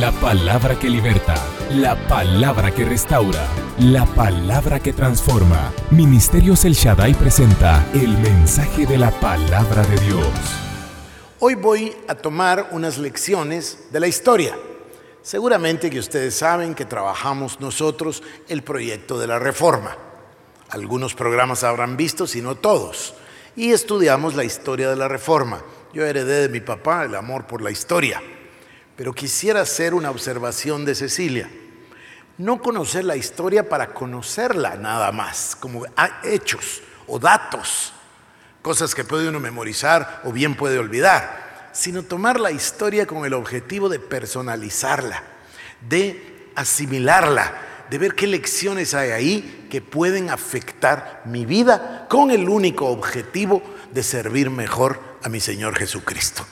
La palabra que liberta, la palabra que restaura, la palabra que transforma. Ministerios El Shaddai presenta el mensaje de la palabra de Dios. Hoy voy a tomar unas lecciones de la historia. Seguramente que ustedes saben que trabajamos nosotros el proyecto de la reforma. Algunos programas habrán visto, si no todos. Y estudiamos la historia de la reforma. Yo heredé de mi papá el amor por la historia. Pero quisiera hacer una observación de Cecilia. No conocer la historia para conocerla nada más, como hechos o datos, cosas que puede uno memorizar o bien puede olvidar, sino tomar la historia con el objetivo de personalizarla, de asimilarla, de ver qué lecciones hay ahí que pueden afectar mi vida con el único objetivo de servir mejor a mi Señor Jesucristo.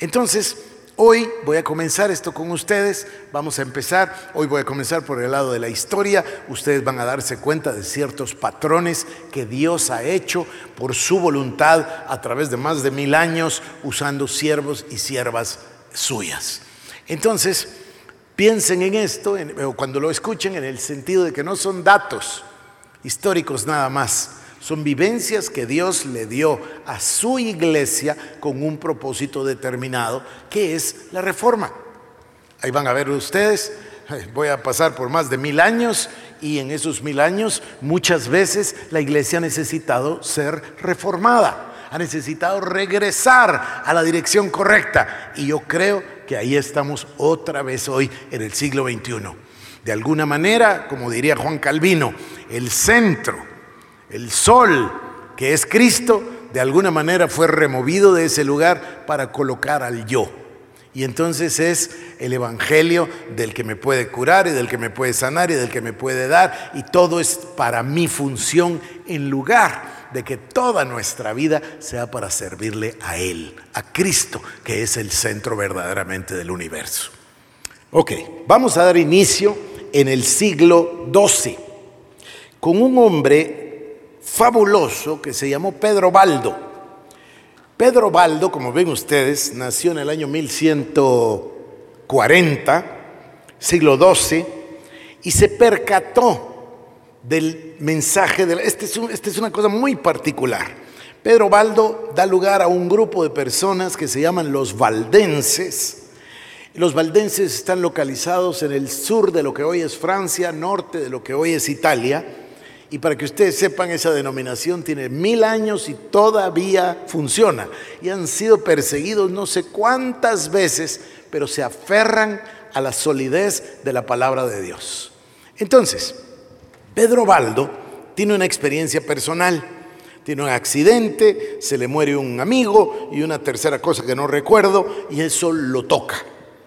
Entonces, hoy voy a comenzar esto con ustedes, vamos a empezar, hoy voy a comenzar por el lado de la historia, ustedes van a darse cuenta de ciertos patrones que Dios ha hecho por su voluntad a través de más de mil años usando siervos y siervas suyas. Entonces, Piensen en esto, o cuando lo escuchen, en el sentido de que no son datos históricos nada más, son vivencias que Dios le dio a su iglesia con un propósito determinado, que es la reforma. Ahí van a ver ustedes, voy a pasar por más de mil años y en esos mil años muchas veces la iglesia ha necesitado ser reformada ha necesitado regresar a la dirección correcta. Y yo creo que ahí estamos otra vez hoy en el siglo XXI. De alguna manera, como diría Juan Calvino, el centro, el sol que es Cristo, de alguna manera fue removido de ese lugar para colocar al yo. Y entonces es el Evangelio del que me puede curar y del que me puede sanar y del que me puede dar. Y todo es para mi función en lugar de que toda nuestra vida sea para servirle a Él, a Cristo, que es el centro verdaderamente del universo. Ok, vamos a dar inicio en el siglo XII con un hombre fabuloso que se llamó Pedro Baldo. Pedro Baldo, como ven ustedes, nació en el año 1140, siglo XII, y se percató del mensaje. De esta es, este es una cosa muy particular. Pedro Baldo da lugar a un grupo de personas que se llaman los valdenses. Los valdenses están localizados en el sur de lo que hoy es Francia, norte de lo que hoy es Italia. Y para que ustedes sepan, esa denominación tiene mil años y todavía funciona. Y han sido perseguidos no sé cuántas veces, pero se aferran a la solidez de la palabra de Dios. Entonces, Pedro Baldo tiene una experiencia personal. Tiene un accidente, se le muere un amigo y una tercera cosa que no recuerdo y eso lo toca,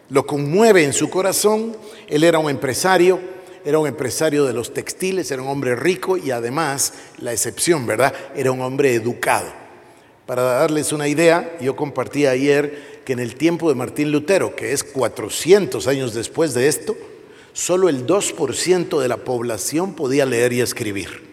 lo conmueve en su corazón. Él era un empresario, era un empresario de los textiles, era un hombre rico y además, la excepción, ¿verdad? Era un hombre educado. Para darles una idea, yo compartí ayer que en el tiempo de Martín Lutero, que es 400 años después de esto, solo el 2% de la población podía leer y escribir.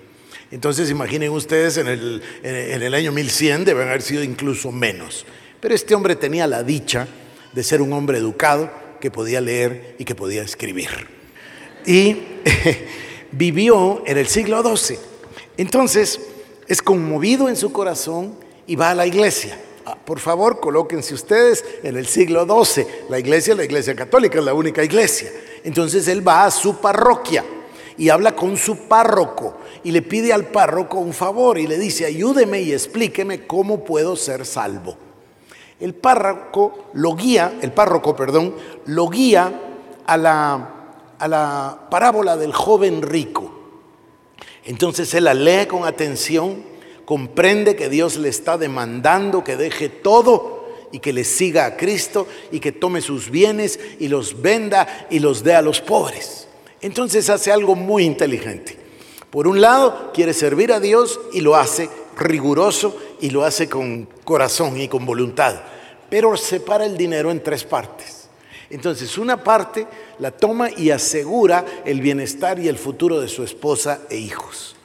Entonces imaginen ustedes, en el, en el año 1100 deben haber sido incluso menos. Pero este hombre tenía la dicha de ser un hombre educado que podía leer y que podía escribir. Y vivió en el siglo XII. Entonces es conmovido en su corazón y va a la iglesia. Ah, por favor, colóquense ustedes en el siglo XII. La iglesia, la iglesia católica, es la única iglesia. Entonces él va a su parroquia y habla con su párroco y le pide al párroco un favor y le dice, ayúdeme y explíqueme cómo puedo ser salvo. El párroco lo guía, el párroco, perdón, lo guía a la, a la parábola del joven rico. Entonces él la lee con atención comprende que Dios le está demandando que deje todo y que le siga a Cristo y que tome sus bienes y los venda y los dé a los pobres. Entonces hace algo muy inteligente. Por un lado, quiere servir a Dios y lo hace riguroso y lo hace con corazón y con voluntad, pero separa el dinero en tres partes. Entonces, una parte la toma y asegura el bienestar y el futuro de su esposa e hijos.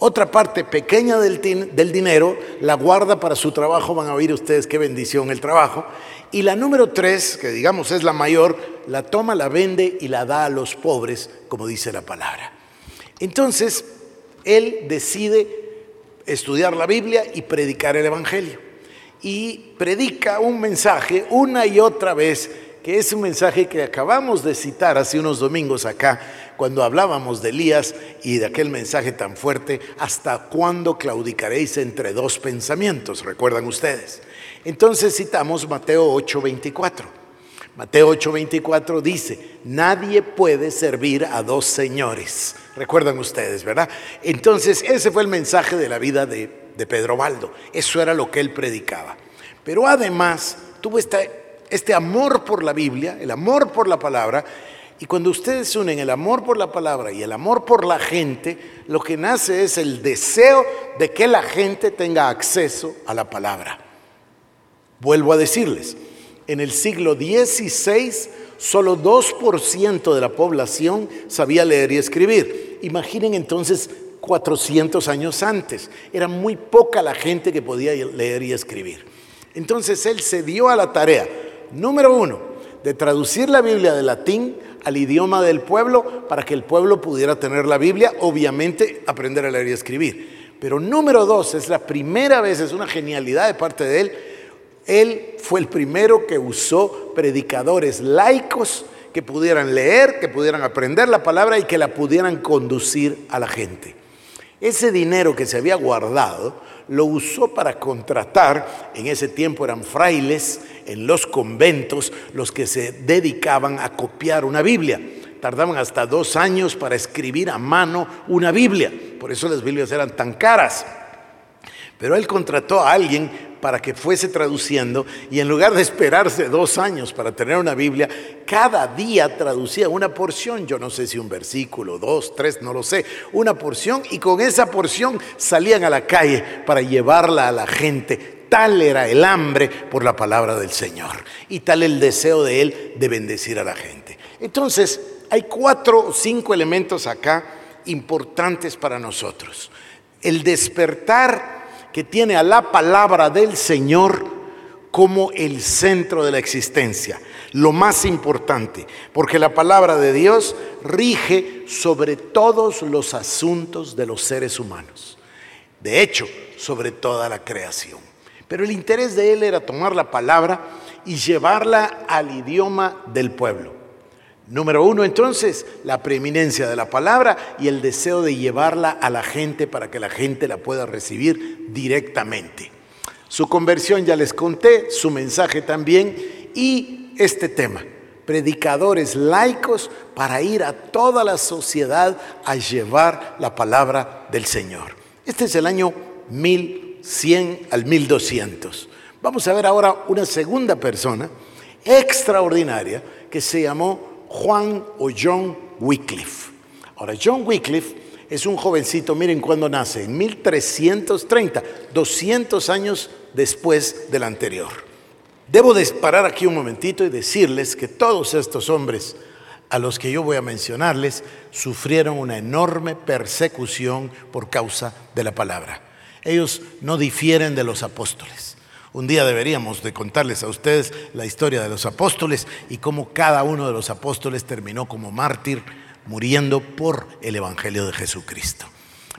Otra parte pequeña del, del, dinero la guarda para su trabajo, van a oír ustedes qué bendición el trabajo. Y la número tres, que digamos es la mayor, la toma, la vende y la da a los pobres, como dice la palabra. Entonces, él decide estudiar la Biblia y predicar el Evangelio. Y predica un mensaje una y otra vez que es un mensaje que acabamos de citar hace unos domingos acá, cuando hablábamos de Elías y de aquel mensaje tan fuerte, ¿hasta cuándo claudicaréis entre dos pensamientos? ¿Recuerdan ustedes? Entonces citamos Mateo 8:24. Mateo 8:24 dice, nadie puede servir a dos señores. Recuerdan ustedes, ¿verdad? Entonces ese fue el mensaje de la vida de, de Pedro Baldo. Eso era lo que él predicaba. Pero además tuvo esta este amor por la Biblia, el amor por la palabra, y cuando ustedes unen el amor por la palabra y el amor por la gente, lo que nace es el deseo de que la gente tenga acceso a la palabra. Vuelvo a decirles, en el siglo XVI solo 2% de la población sabía leer y escribir. Imaginen entonces 400 años antes, era muy poca la gente que podía leer y escribir. Entonces él se dio a la tarea número uno, de traducir la Biblia de latín al idioma del pueblo para que el pueblo pudiera tener la Biblia, obviamente aprender a leer y escribir. Pero número dos, es la primera vez, es una genialidad de parte de él, él fue el primero que usó predicadores laicos que pudieran leer, que pudieran aprender la palabra y que la pudieran conducir a la gente. Ese dinero que se había guardado lo usó para contratar, en ese tiempo eran frailes en los conventos los que se dedicaban a copiar una Biblia. Tardaban hasta dos años para escribir a mano una Biblia, por eso las Biblias eran tan caras. Pero él contrató a alguien para que fuese traduciendo y en lugar de esperarse dos años para tener una Biblia, cada día traducía una porción, yo no sé si un versículo, dos, tres, no lo sé, una porción y con esa porción salían a la calle para llevarla a la gente. Tal era el hambre por la palabra del Señor y tal el deseo de Él de bendecir a la gente. Entonces, hay cuatro o cinco elementos acá importantes para nosotros. El despertar que tiene a la palabra del Señor como el centro de la existencia, lo más importante, porque la palabra de Dios rige sobre todos los asuntos de los seres humanos, de hecho, sobre toda la creación. Pero el interés de él era tomar la palabra y llevarla al idioma del pueblo. Número uno, entonces, la preeminencia de la palabra y el deseo de llevarla a la gente para que la gente la pueda recibir directamente. Su conversión ya les conté, su mensaje también y este tema, predicadores laicos para ir a toda la sociedad a llevar la palabra del Señor. Este es el año 1100 al 1200. Vamos a ver ahora una segunda persona extraordinaria que se llamó Juan o John Wycliffe. Ahora, John Wycliffe es un jovencito, miren cuándo nace, en 1330, 200 años después del anterior. Debo parar aquí un momentito y decirles que todos estos hombres a los que yo voy a mencionarles sufrieron una enorme persecución por causa de la palabra. Ellos no difieren de los apóstoles. Un día deberíamos de contarles a ustedes la historia de los apóstoles y cómo cada uno de los apóstoles terminó como mártir muriendo por el Evangelio de Jesucristo.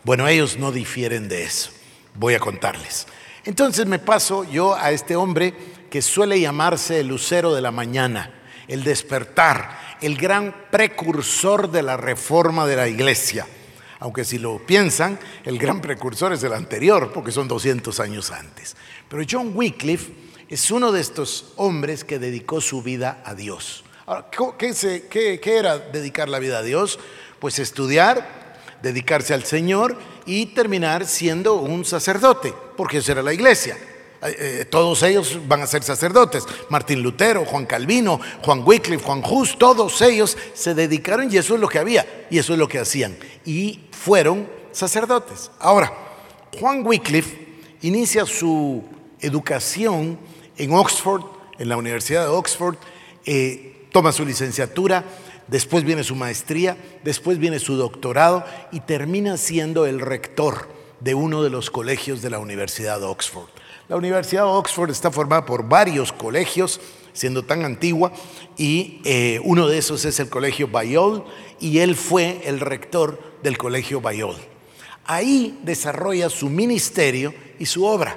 Bueno, ellos no difieren de eso. Voy a contarles. Entonces me paso yo a este hombre que suele llamarse el lucero de la mañana, el despertar, el gran precursor de la reforma de la iglesia. Aunque si lo piensan, el gran precursor es el anterior, porque son 200 años antes. Pero John Wycliffe es uno de estos hombres que dedicó su vida a Dios. Ahora, ¿qué, era dedicar la vida a Dios? Pues estudiar, dedicarse al Señor y terminar siendo un sacerdote, porque eso era la iglesia. Eh, todos ellos van a ser sacerdotes. Martín Lutero, Juan Calvino, Juan Wycliffe, Juan Hus, todos ellos se dedicaron y eso es lo que había y eso es lo que hacían. Y fueron sacerdotes. Ahora, Juan Wycliffe inicia su educación en Oxford, en la Universidad de Oxford, eh, toma su licenciatura, después viene su maestría, después viene su doctorado y termina siendo el rector de uno de los colegios de la Universidad de Oxford. La Universidad de Oxford está formada por varios colegios, siendo tan antigua, y eh, uno de esos es el Colegio Bayol, y él fue el rector del Colegio Bayol. Ahí desarrolla su ministerio y su obra.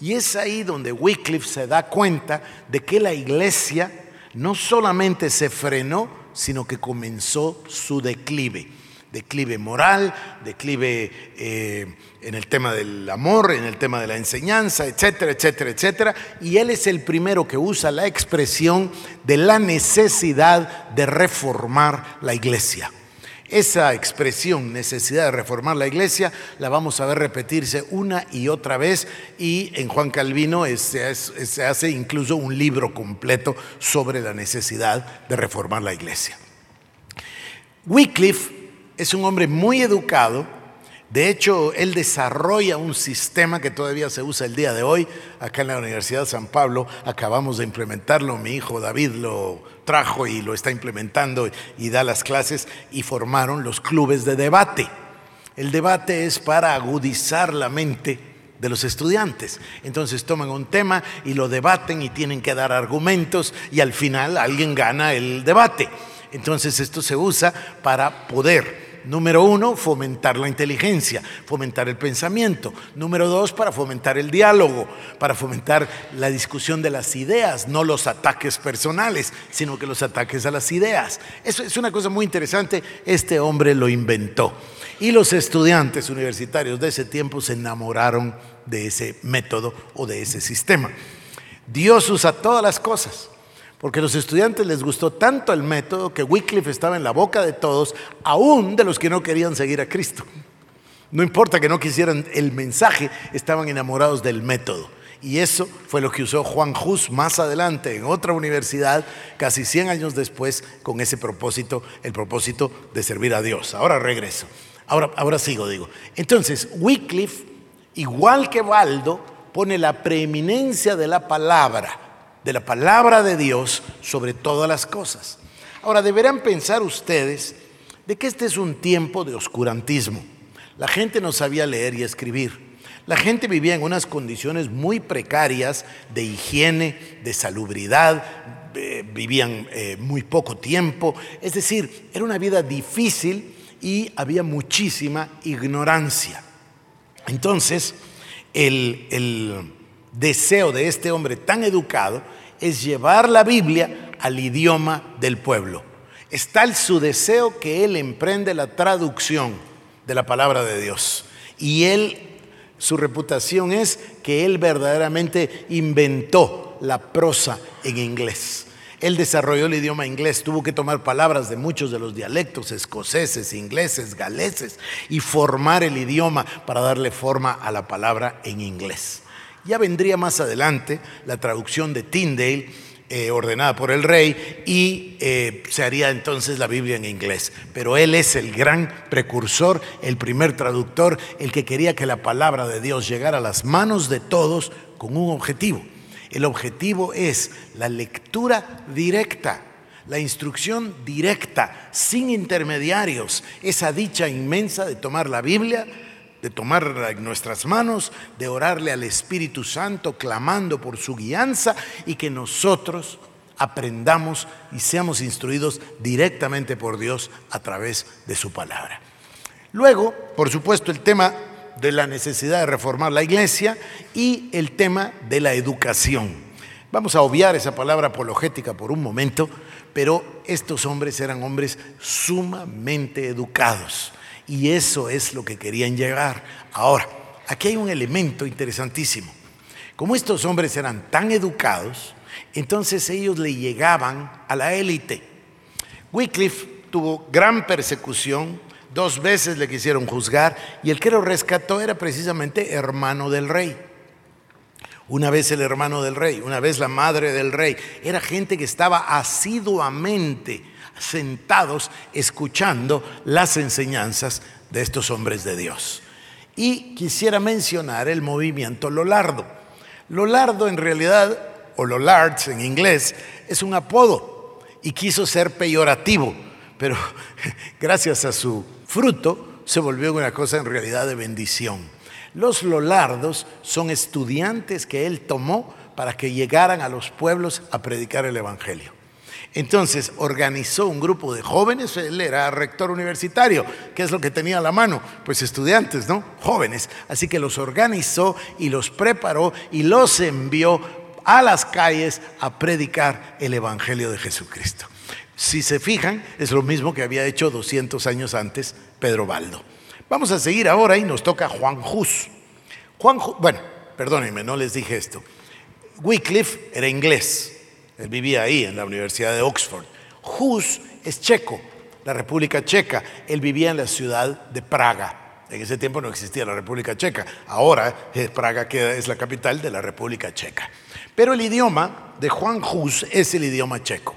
Y es ahí donde Wycliffe se da cuenta de que la iglesia no solamente se frenó, sino que comenzó su declive. Declive moral, declive eh, en el tema del amor, en el tema de la enseñanza, etcétera, etcétera, etcétera. Y él es el primero que usa la expresión de la necesidad de reformar la iglesia. Esa expresión, necesidad de reformar la iglesia, la vamos a ver repetirse una y otra vez y en Juan Calvino se hace incluso un libro completo sobre la necesidad de reformar la iglesia. Wycliffe es un hombre muy educado, de hecho, él desarrolla un sistema que todavía se usa el día de hoy. Acá en la Universidad de San Pablo acabamos de implementarlo. Mi hijo David lo trajo y lo está implementando y da las clases y formaron los clubes de debate. El debate es para agudizar la mente de los estudiantes. Entonces toman un tema y lo debaten y tienen que dar argumentos y al final alguien gana el debate. Entonces esto se usa para poder Número uno, fomentar la inteligencia, fomentar el pensamiento. Número dos, para fomentar el diálogo, para fomentar la discusión de las ideas, no los ataques personales, sino que los ataques a las ideas. Eso es una cosa muy interesante. Este hombre lo inventó. Y los estudiantes universitarios de ese tiempo se enamoraron de ese método o de ese sistema. Dios usa todas las cosas porque a los estudiantes les gustó tanto el método que Wycliffe estaba en la boca de todos, aún de los que no querían seguir a Cristo. No importa que no quisieran el mensaje, estaban enamorados del método. Y eso fue lo que usó Juan Hus más adelante en otra universidad, casi 100 años después, con ese propósito, el propósito de servir a Dios. Ahora regreso. Ahora, ahora sigo, digo. Entonces, Wycliffe, igual que Baldo, pone la preeminencia de la palabra de la palabra de Dios sobre todas las cosas. Ahora, deberán pensar ustedes de que este es un tiempo de oscurantismo. La gente no sabía leer y escribir. La gente vivía en unas condiciones muy precarias de higiene, de salubridad, eh, vivían eh, muy poco tiempo. Es decir, era una vida difícil y había muchísima ignorancia. Entonces, el, el deseo de este hombre tan educado es llevar la Biblia al idioma del pueblo. Es tal su deseo que él emprende la traducción de la palabra de Dios. Y él, su reputación es que él verdaderamente inventó la prosa en inglés. Él desarrolló el idioma inglés, tuvo que tomar palabras de muchos de los dialectos escoceses, ingleses, galeses y formar el idioma para darle forma a la palabra en inglés. Ya vendría más adelante la traducción de Tyndale, eh, ordenada por el rey, y eh, se haría entonces la Biblia en inglés. Pero él es el gran precursor, el primer traductor, el que quería que la palabra de Dios llegara a las manos de todos con un objetivo. El objetivo es la lectura directa, la instrucción directa, sin intermediarios, esa dicha inmensa de tomar la Biblia, de tomarla en nuestras manos, de orarle al Espíritu Santo, clamando por su guianza y que nosotros aprendamos y seamos instruidos directamente por Dios a través de su palabra. Luego, por supuesto, el tema de la necesidad de reformar la iglesia y el tema de la educación. Vamos a obviar esa palabra apologética por un momento, pero estos hombres eran hombres sumamente educados. Y eso es lo que querían llegar. Ahora, aquí hay un elemento interesantísimo. Como estos hombres eran tan educados, entonces ellos le llegaban a la élite. Wycliffe tuvo gran persecución, dos veces le quisieron juzgar y el que lo rescató era precisamente hermano del rey. Una vez el hermano del rey, una vez la madre del rey. Era gente que estaba asiduamente sentados escuchando las enseñanzas de estos hombres de Dios. Y quisiera mencionar el movimiento Lolardo. Lolardo en realidad, o Lollards en inglés, es un apodo y quiso ser peyorativo, pero gracias a su fruto se volvió una cosa en realidad de bendición. Los lolardos son estudiantes que él tomó para que llegaran a los pueblos a predicar el Evangelio. Entonces organizó un grupo de jóvenes, él era rector universitario, ¿qué es lo que tenía a la mano? Pues estudiantes, ¿no? Jóvenes. Así que los organizó y los preparó y los envió a las calles a predicar el Evangelio de Jesucristo. Si se fijan, es lo mismo que había hecho 200 años antes Pedro Baldo. Vamos a seguir ahora y nos toca Juan Hus. Juan, bueno, perdónenme, no les dije esto. Wycliffe era inglés, él vivía ahí, en la Universidad de Oxford. Hus es checo, la República Checa. Él vivía en la ciudad de Praga. En ese tiempo no existía la República Checa. Ahora eh, Praga es la capital de la República Checa. Pero el idioma de Juan Hus es el idioma checo.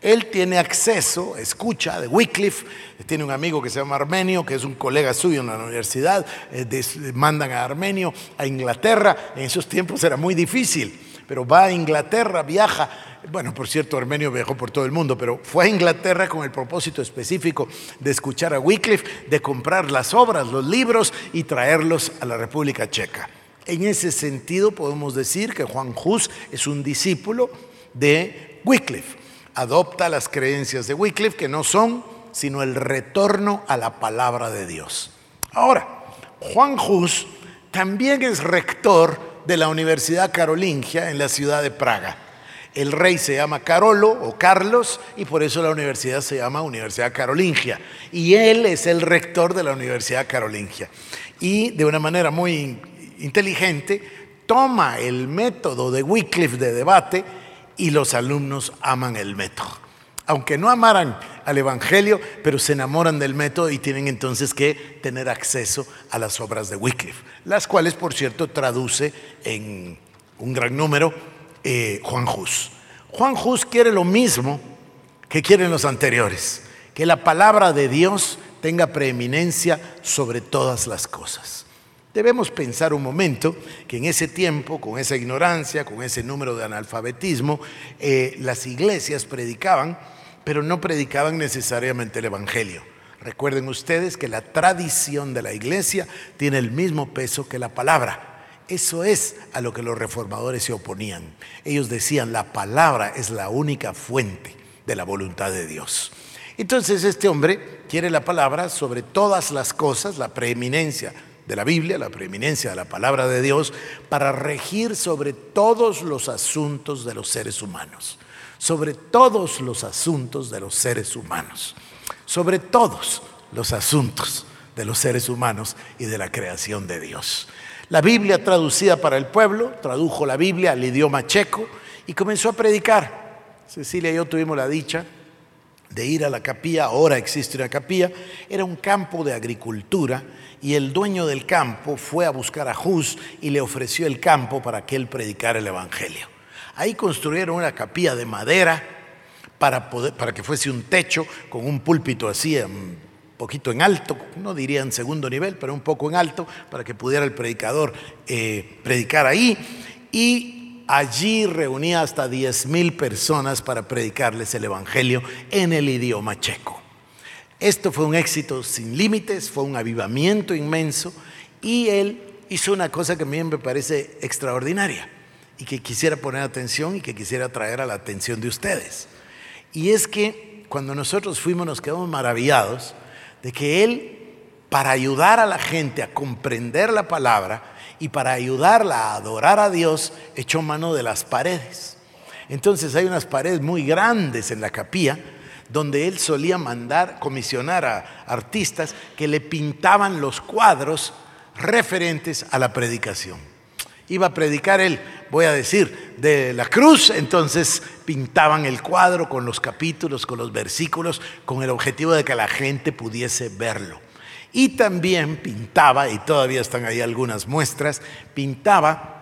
Él tiene acceso, escucha de Wycliffe, tiene un amigo que se llama Armenio, que es un colega suyo en la universidad, eh, mandan a Armenio a Inglaterra, en esos tiempos era muy difícil, pero va a Inglaterra, viaja, bueno, por cierto, Armenio viajó por todo el mundo, pero fue a Inglaterra con el propósito específico de escuchar a Wycliffe, de comprar las obras, los libros y traerlos a la República Checa. En ese sentido podemos decir que Juan Hus es un discípulo de Wycliffe adopta las creencias de Wycliffe, que no son sino el retorno a la palabra de Dios. Ahora, Juan Hus también es rector de la Universidad Carolingia en la ciudad de Praga. El rey se llama Carolo o Carlos y por eso la universidad se llama Universidad Carolingia. Y él es el rector de la Universidad Carolingia. Y de una manera muy inteligente toma el método de Wycliffe de debate y los alumnos aman el método. Aunque no amaran al Evangelio, pero se enamoran del método y tienen entonces que tener acceso a las obras de Wycliffe, las cuales, por cierto, traduce en un gran número eh, Juan Hus. Juan Hus quiere lo mismo que quieren los anteriores, que la palabra de Dios tenga preeminencia sobre todas las cosas. Debemos pensar un momento que en ese tiempo, con esa ignorancia, con ese número de analfabetismo, eh, las iglesias predicaban, pero no predicaban necesariamente el Evangelio. Recuerden ustedes que la tradición de la iglesia tiene el mismo peso que la palabra. Eso es a lo que los reformadores se oponían. Ellos decían, la palabra es la única fuente de la voluntad de Dios. Entonces este hombre quiere la palabra sobre todas las cosas, la preeminencia de la Biblia, la preeminencia de la palabra de Dios, para regir sobre todos los asuntos de los seres humanos, sobre todos los asuntos de los seres humanos, sobre todos los asuntos de los seres humanos y de la creación de Dios. La Biblia traducida para el pueblo, tradujo la Biblia al idioma checo y comenzó a predicar. Cecilia y yo tuvimos la dicha de ir a la capilla, ahora existe una capilla, era un campo de agricultura y el dueño del campo fue a buscar a Hus y le ofreció el campo para que él predicara el Evangelio. Ahí construyeron una capilla de madera para, poder, para que fuese un techo con un púlpito así un poquito en alto, no diría en segundo nivel, pero un poco en alto, para que pudiera el predicador eh, predicar ahí. Y allí reunía hasta 10 mil personas para predicarles el Evangelio en el idioma checo. Esto fue un éxito sin límites, fue un avivamiento inmenso y él hizo una cosa que a mí me parece extraordinaria y que quisiera poner atención y que quisiera traer a la atención de ustedes. Y es que cuando nosotros fuimos nos quedamos maravillados de que él, para ayudar a la gente a comprender la palabra y para ayudarla a adorar a Dios, echó mano de las paredes. Entonces hay unas paredes muy grandes en la capilla donde él solía mandar, comisionar a artistas que le pintaban los cuadros referentes a la predicación. Iba a predicar él, voy a decir, de la cruz, entonces pintaban el cuadro con los capítulos, con los versículos, con el objetivo de que la gente pudiese verlo. Y también pintaba, y todavía están ahí algunas muestras, pintaba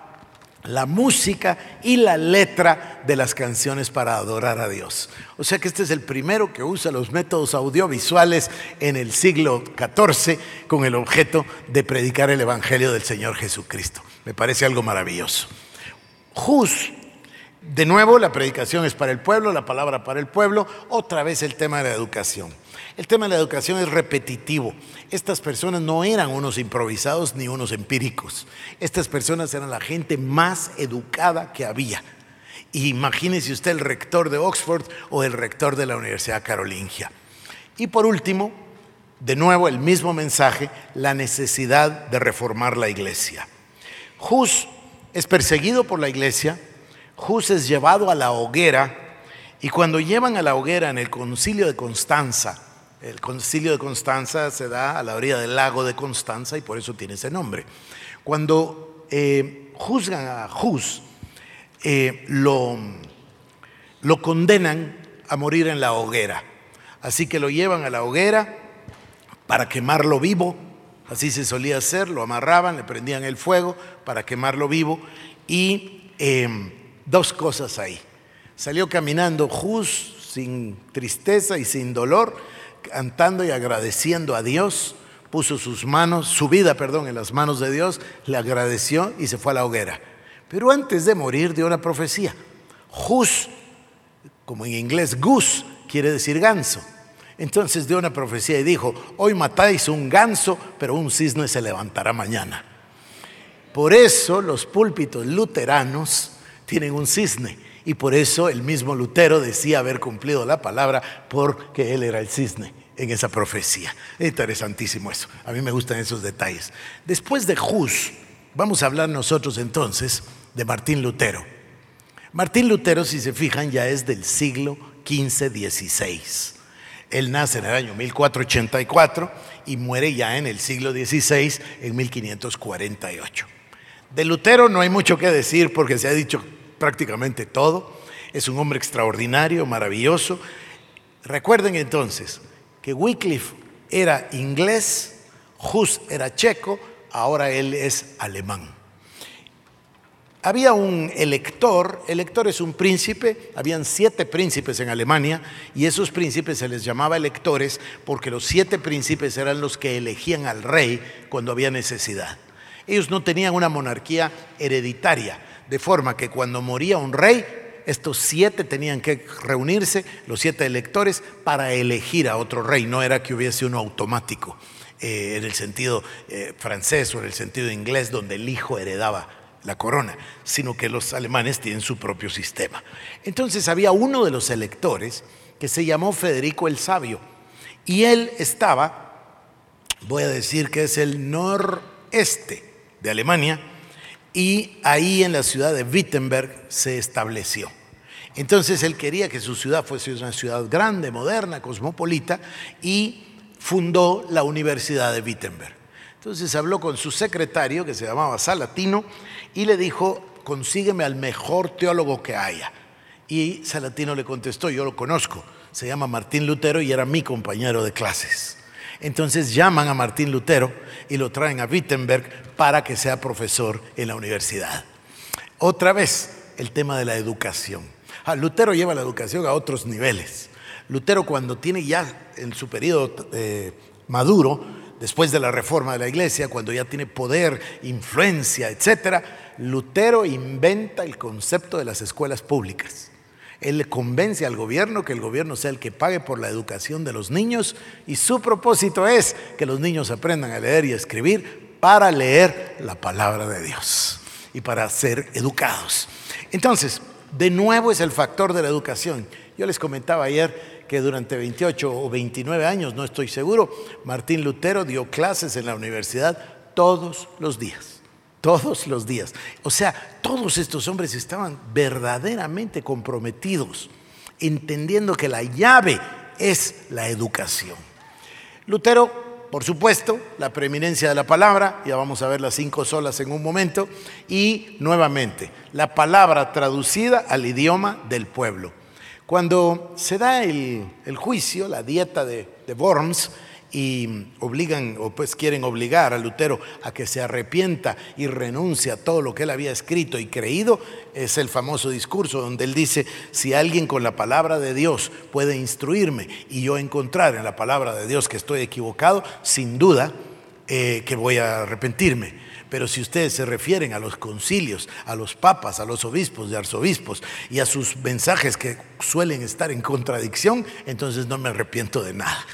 la música y la letra de las canciones para adorar a Dios. O sea que este es el primero que usa los métodos audiovisuales en el siglo XIV con el objeto de predicar el Evangelio del Señor Jesucristo. Me parece algo maravilloso. Hus De nuevo, la predicación es para el pueblo, la palabra para el pueblo, otra vez el tema de la educación. El tema de la educación es repetitivo. Estas personas no eran unos improvisados ni unos empíricos. Estas personas eran la gente más educada que había. imagínese usted el rector de Oxford o el rector de la Universidad Carolingia. Y por último, de nuevo el mismo mensaje, la necesidad de reformar la iglesia. Hus es perseguido por la iglesia, Hus es llevado a la hoguera y cuando llevan a la hoguera en el concilio de Constanza, el concilio de Constanza se da a la orilla del lago de Constanza y por eso tiene ese nombre. Cuando eh, juzgan a Hus, eh, lo, lo condenan a morir en la hoguera. Así que lo llevan a la hoguera para quemarlo vivo. Así se solía hacer, lo amarraban, le prendían el fuego para quemarlo vivo. Y em, dos cosas ahí. Salió caminando Jus sin tristeza y sin dolor, cantando y agradeciendo a Dios. Puso sus manos, su vida, perdón, en las manos de Dios, le agradeció y se fue a la hoguera. Pero antes de morir dio una profecía. Jus, como en inglés gus, quiere decir ganso. Entonces dio una profecía y dijo, hoy matáis un ganso, pero un cisne se levantará mañana. Por eso los púlpitos luteranos tienen un cisne y por eso el mismo Lutero decía haber cumplido la palabra porque él era el cisne en esa profecía. Interesantísimo eso. A mí me gustan esos detalles. Después de Hus, vamos a hablar nosotros entonces de Martín Lutero. Martín Lutero, si se fijan, ya es del siglo XV-XVI. Él nace en el año 1484 y muere ya en el siglo XVI, en 1548. De Lutero no hay mucho que decir porque se ha dicho prácticamente todo. Es un hombre extraordinario, maravilloso. Recuerden entonces que Wycliffe era inglés, Hus era checo, ahora él es alemán. Había un elector, elector es un príncipe, habían siete príncipes en Alemania y esos príncipes se les llamaba electores porque los siete príncipes eran los que elegían al rey cuando había necesidad. Ellos no tenían una monarquía hereditaria, de forma que cuando moría un rey, estos siete tenían que reunirse, los siete electores, para elegir a otro rey, no era que hubiese uno automático. Eh, en el sentido eh, francés o en el sentido inglés, donde el hijo heredaba la corona, sino que los alemanes tienen su propio sistema. Entonces había uno de los electores que se llamó Federico el Sabio, y él estaba, voy a decir que es el noreste de Alemania, y ahí en la ciudad de Wittenberg se estableció. Entonces él quería que su ciudad fuese una ciudad grande, moderna, cosmopolita, y fundó la Universidad de Wittenberg. Entonces habló con su secretario, que se llamaba Salatino, y le dijo, consígueme al mejor teólogo que haya. Y Salatino le contestó, yo lo conozco, se llama Martín Lutero y era mi compañero de clases. Entonces llaman a Martín Lutero y lo traen a Wittenberg para que sea profesor en la universidad. Otra vez, el tema de la educación. Ah, Lutero lleva la educación a otros niveles. Lutero cuando tiene ya en su periodo eh, maduro, después de la reforma de la iglesia, cuando ya tiene poder, influencia, etcétera, Lutero inventa el concepto de las escuelas públicas. Él convence al gobierno que el gobierno sea el que pague por la educación de los niños y su propósito es que los niños aprendan a leer y a escribir para leer la palabra de Dios y para ser educados. Entonces, de nuevo es el factor de la educación. Yo les comentaba ayer que durante 28 o 29 años, no estoy seguro, Martín Lutero dio clases en la universidad todos los días todos los días. O sea, todos estos hombres estaban verdaderamente comprometidos, entendiendo que la llave es la educación. Lutero, por supuesto, la preeminencia de la palabra, ya vamos a ver las cinco solas en un momento, y nuevamente, la palabra traducida al idioma del pueblo. Cuando se da el, juicio, la dieta de, de Worms, y obligan o pues quieren obligar a Lutero a que se arrepienta y renuncie a todo lo que él había escrito y creído, es el famoso discurso donde él dice, si alguien con la palabra de Dios puede instruirme y yo encontrar en la palabra de Dios que estoy equivocado, sin duda eh, que voy a arrepentirme. Pero si ustedes se refieren a los concilios, a los papas, a los obispos y arzobispos y a sus mensajes que suelen estar en contradicción, entonces no me arrepiento de nada.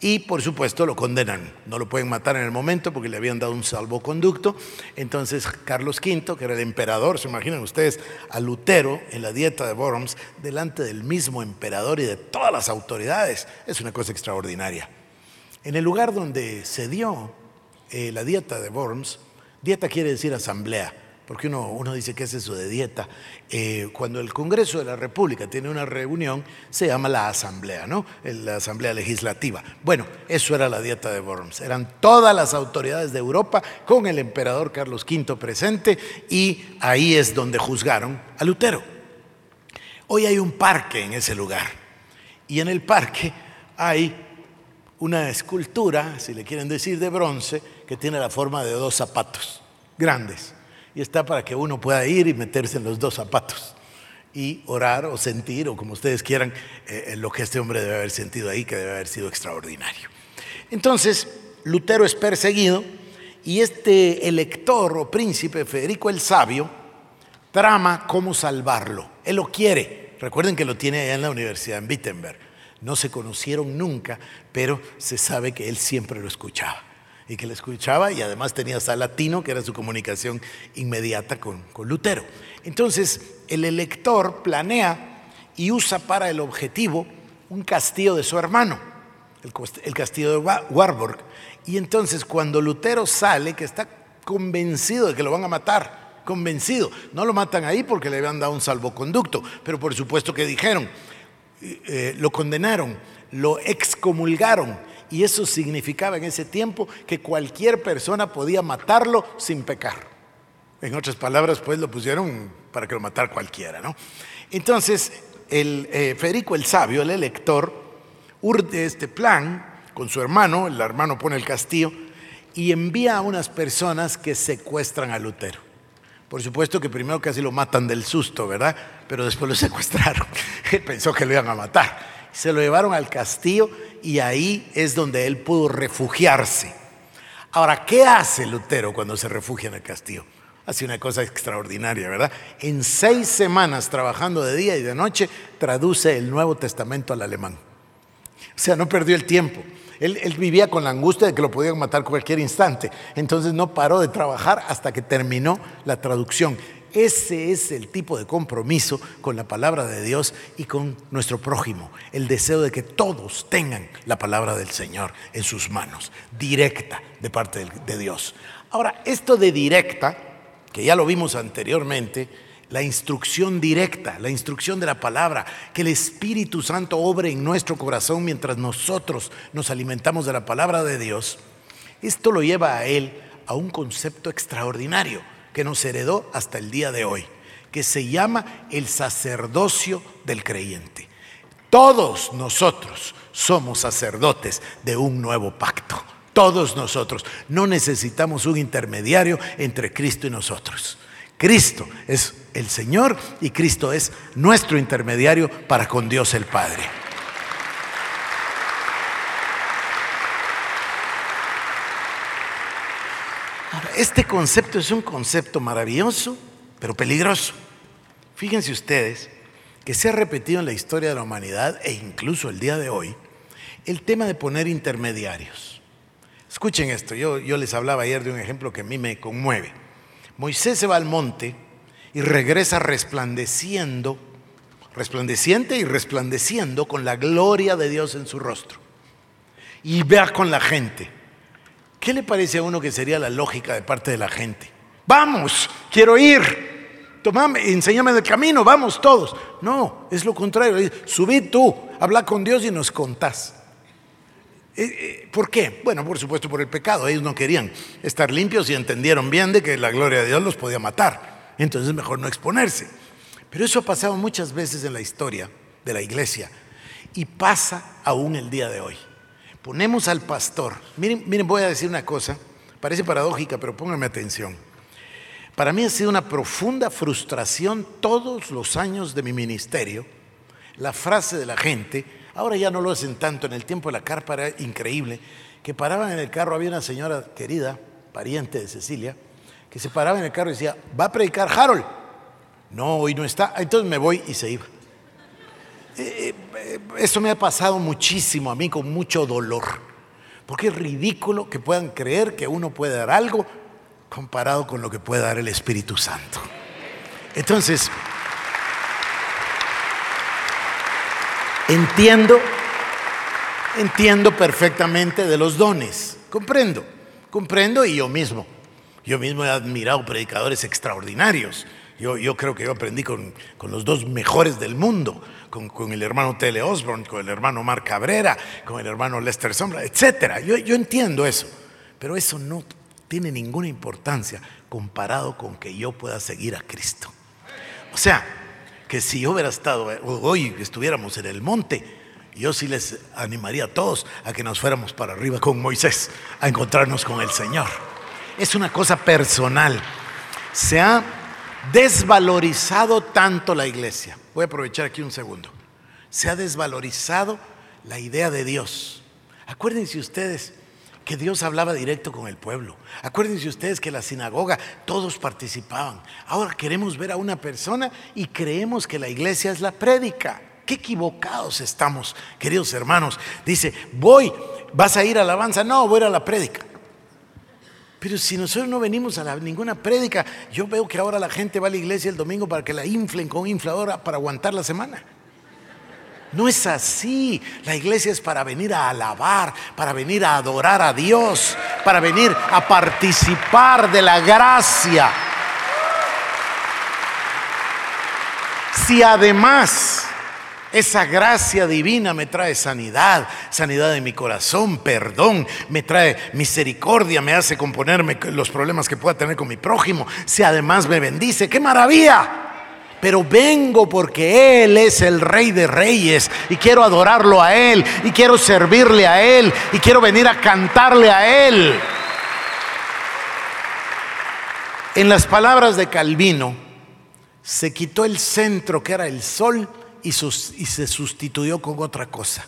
Y por supuesto lo condenan. No lo pueden matar en el momento porque le habían dado un salvoconducto. Entonces Carlos V, que era el emperador, se imaginan ustedes, a Lutero en la dieta de Worms, delante del mismo emperador y de todas las autoridades. Es una cosa extraordinaria. En el lugar donde se dio eh, la dieta de Worms, dieta quiere decir asamblea porque uno, dice, ¿qué es eso de dieta? Eh, cuando el Congreso de la República tiene una reunión, se llama la Asamblea, ¿no? La Asamblea Legislativa. Bueno, eso era la dieta de Worms. Eran todas las autoridades de Europa con el emperador Carlos V presente y ahí es donde juzgaron a Lutero. Hoy hay un parque en ese lugar y en el parque hay una escultura, si le quieren decir, de bronce que tiene la forma de dos zapatos grandes y está para que uno pueda ir y meterse en los dos zapatos y orar o sentir, o como ustedes quieran, eh, lo que este hombre debe haber sentido ahí, que debe haber sido extraordinario. Entonces, Lutero es perseguido y este elector o príncipe, Federico el Sabio, trama cómo salvarlo. Él lo quiere. Recuerden que lo tiene allá en la universidad en Wittenberg. No se conocieron nunca, pero se sabe que él siempre lo escuchaba y que le escuchaba y además tenía hasta latino, que era su comunicación inmediata con, Lutero. Entonces, el elector planea y usa para el objetivo un castillo de su hermano, el, castillo de Warburg. Y entonces cuando Lutero sale, que está convencido de que lo van a matar, convencido, no lo matan ahí porque le habían dado un salvoconducto, pero por supuesto que dijeron, eh, eh, lo condenaron, lo excomulgaron y eso significaba en ese tiempo que cualquier persona podía matarlo sin pecar. En otras palabras, pues lo pusieron para que lo matara cualquiera, ¿no? Entonces, el, eh, Federico el Sabio, el elector, urde este plan con su hermano, el hermano pone el castillo, y envía a unas personas que secuestran a Lutero. Por supuesto que primero casi lo matan del susto, ¿verdad? Pero después lo secuestraron. Pensó que lo iban a matar se lo llevaron al castillo y ahí es donde él pudo refugiarse. Ahora, ¿qué hace Lutero cuando se refugia en el castillo? Hace una cosa extraordinaria, ¿verdad? En seis semanas trabajando de día y de noche, traduce el Nuevo Testamento al alemán. O sea, no perdió el tiempo. Él, él, vivía con la angustia de que lo podían matar cualquier instante. Entonces no paró de trabajar hasta que terminó la traducción. Ese es el tipo de compromiso con la palabra de Dios y con nuestro prójimo. El deseo de que todos tengan la palabra del Señor en sus manos, directa de parte de Dios. Ahora, esto de directa, que ya lo vimos anteriormente, la instrucción directa, la instrucción de la palabra, que el Espíritu Santo obre en nuestro corazón mientras nosotros nos alimentamos de la palabra de Dios, esto lo lleva a Él a un concepto extraordinario que nos heredó hasta el día de hoy, que se llama el sacerdocio del creyente. Todos nosotros somos sacerdotes de un nuevo pacto. Todos nosotros. No necesitamos un intermediario entre Cristo y nosotros. Cristo es el Señor y Cristo es nuestro intermediario para con Dios el Padre. Este concepto es un concepto maravilloso, pero peligroso. Fíjense ustedes que se ha repetido en la historia de la humanidad e incluso el día de hoy el tema de poner intermediarios. Escuchen esto, yo, les hablaba ayer de un ejemplo que a mí me conmueve. Moisés se va al monte y regresa resplandeciendo, resplandeciente y resplandeciendo con la gloria de Dios en su rostro. Y vea con la gente ¿Qué le parece a uno que sería la lógica de parte de la gente? Vamos, quiero ir. Tomame, enséñame el camino, vamos todos. No, es lo contrario. Subí tú, habla con Dios y nos contás. Eh, eh, ¿Por qué? Bueno, por supuesto por el pecado. Ellos no querían estar limpios y entendieron bien de que la gloria de Dios los podía matar. Entonces mejor no exponerse. Pero eso ha pasado muchas veces en la historia de la iglesia y pasa aún el día de hoy ponemos al pastor. Miren, miren, voy a decir una cosa, parece paradójica, pero pónganme atención. Para mí ha sido una profunda frustración todos los años de mi ministerio la frase de la gente, ahora ya no lo hacen tanto, en el tiempo de la carpa era increíble, que paraban en el carro, había una señora querida, pariente de Cecilia, que se paraba en el carro y decía, va a predicar Harold. No, hoy no está. Entonces me voy y se iba. Eh, eh, eso me ha pasado muchísimo a mí con mucho dolor. Porque es ridículo que puedan creer que uno puede dar algo comparado con lo que puede dar el Espíritu Santo. Entonces, entiendo, entiendo perfectamente de los dones. Comprendo, comprendo y yo mismo. Yo mismo he admirado predicadores extraordinarios. Yo, yo creo que yo aprendí con, con los dos mejores del mundo, con, con, el hermano Tele Osborne, con el hermano Mark Cabrera, con el hermano Lester Sombra, etc. Yo, yo entiendo eso, pero eso no tiene ninguna importancia comparado con que yo pueda seguir a Cristo. O sea, que si yo hubiera estado, hoy estuviéramos en el monte, yo sí les animaría a todos a que nos fuéramos para arriba con Moisés, a encontrarnos con el Señor. Es una cosa personal. Se ha desvalorizado tanto la iglesia. Voy a aprovechar aquí un segundo. Se ha desvalorizado la idea de Dios. Acuérdense ustedes que Dios hablaba directo con el pueblo. Acuérdense ustedes que la sinagoga todos participaban. Ahora queremos ver a una persona y creemos que la iglesia es la prédica. Qué equivocados estamos, queridos hermanos. Dice, voy, vas a ir a la alabanza. No, voy a ir a la prédica. Pero si nosotros no venimos a ninguna prédica, yo veo que ahora la gente va a la iglesia el domingo para que la inflen con infladora para aguantar la semana. No es así. La iglesia es para venir a alabar, para venir a adorar a Dios, para venir a participar de la gracia. Si además esa gracia divina me trae sanidad, sanidad de mi corazón, perdón, me trae misericordia, me hace componerme los problemas que pueda tener con mi prójimo. Si además me bendice, qué maravilla. Pero vengo porque Él es el Rey de Reyes y quiero adorarlo a Él y quiero servirle a Él y quiero venir a cantarle a Él. En las palabras de Calvino, se quitó el centro que era el sol y, se sustituyó con otra cosa.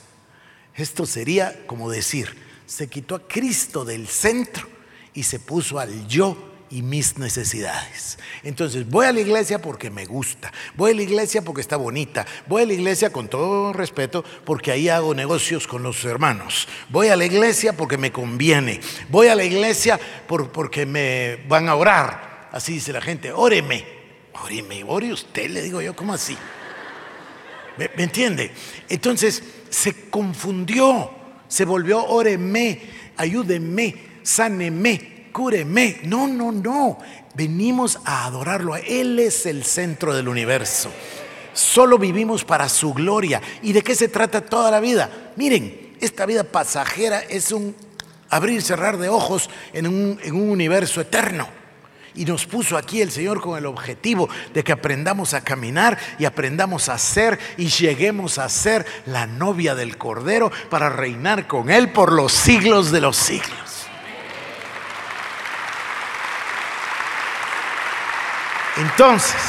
Esto sería como decir, se quitó a Cristo del centro y se puso al yo y mis necesidades. Entonces, voy a la iglesia porque me gusta, voy a la iglesia porque está bonita, voy a la iglesia con todo respeto porque ahí hago negocios con los hermanos, voy a la iglesia porque me conviene, voy a la iglesia porque me van a orar. Así dice la gente, óreme, óreme, ore usted, le digo yo, ¿cómo así? ¿Me, entiende? Entonces se confundió, se volvió óreme, ayúdeme, sáneme, cúreme. No, no, no. Venimos a adorarlo. Él es el centro del universo. Solo vivimos para su gloria. ¿Y de qué se trata toda la vida? Miren, esta vida pasajera es un abrir y cerrar de ojos en un, en un universo eterno. Y nos puso aquí el Señor con el objetivo de que aprendamos a caminar y aprendamos a ser y lleguemos a ser la novia del Cordero para reinar con Él por los siglos de los siglos. Entonces,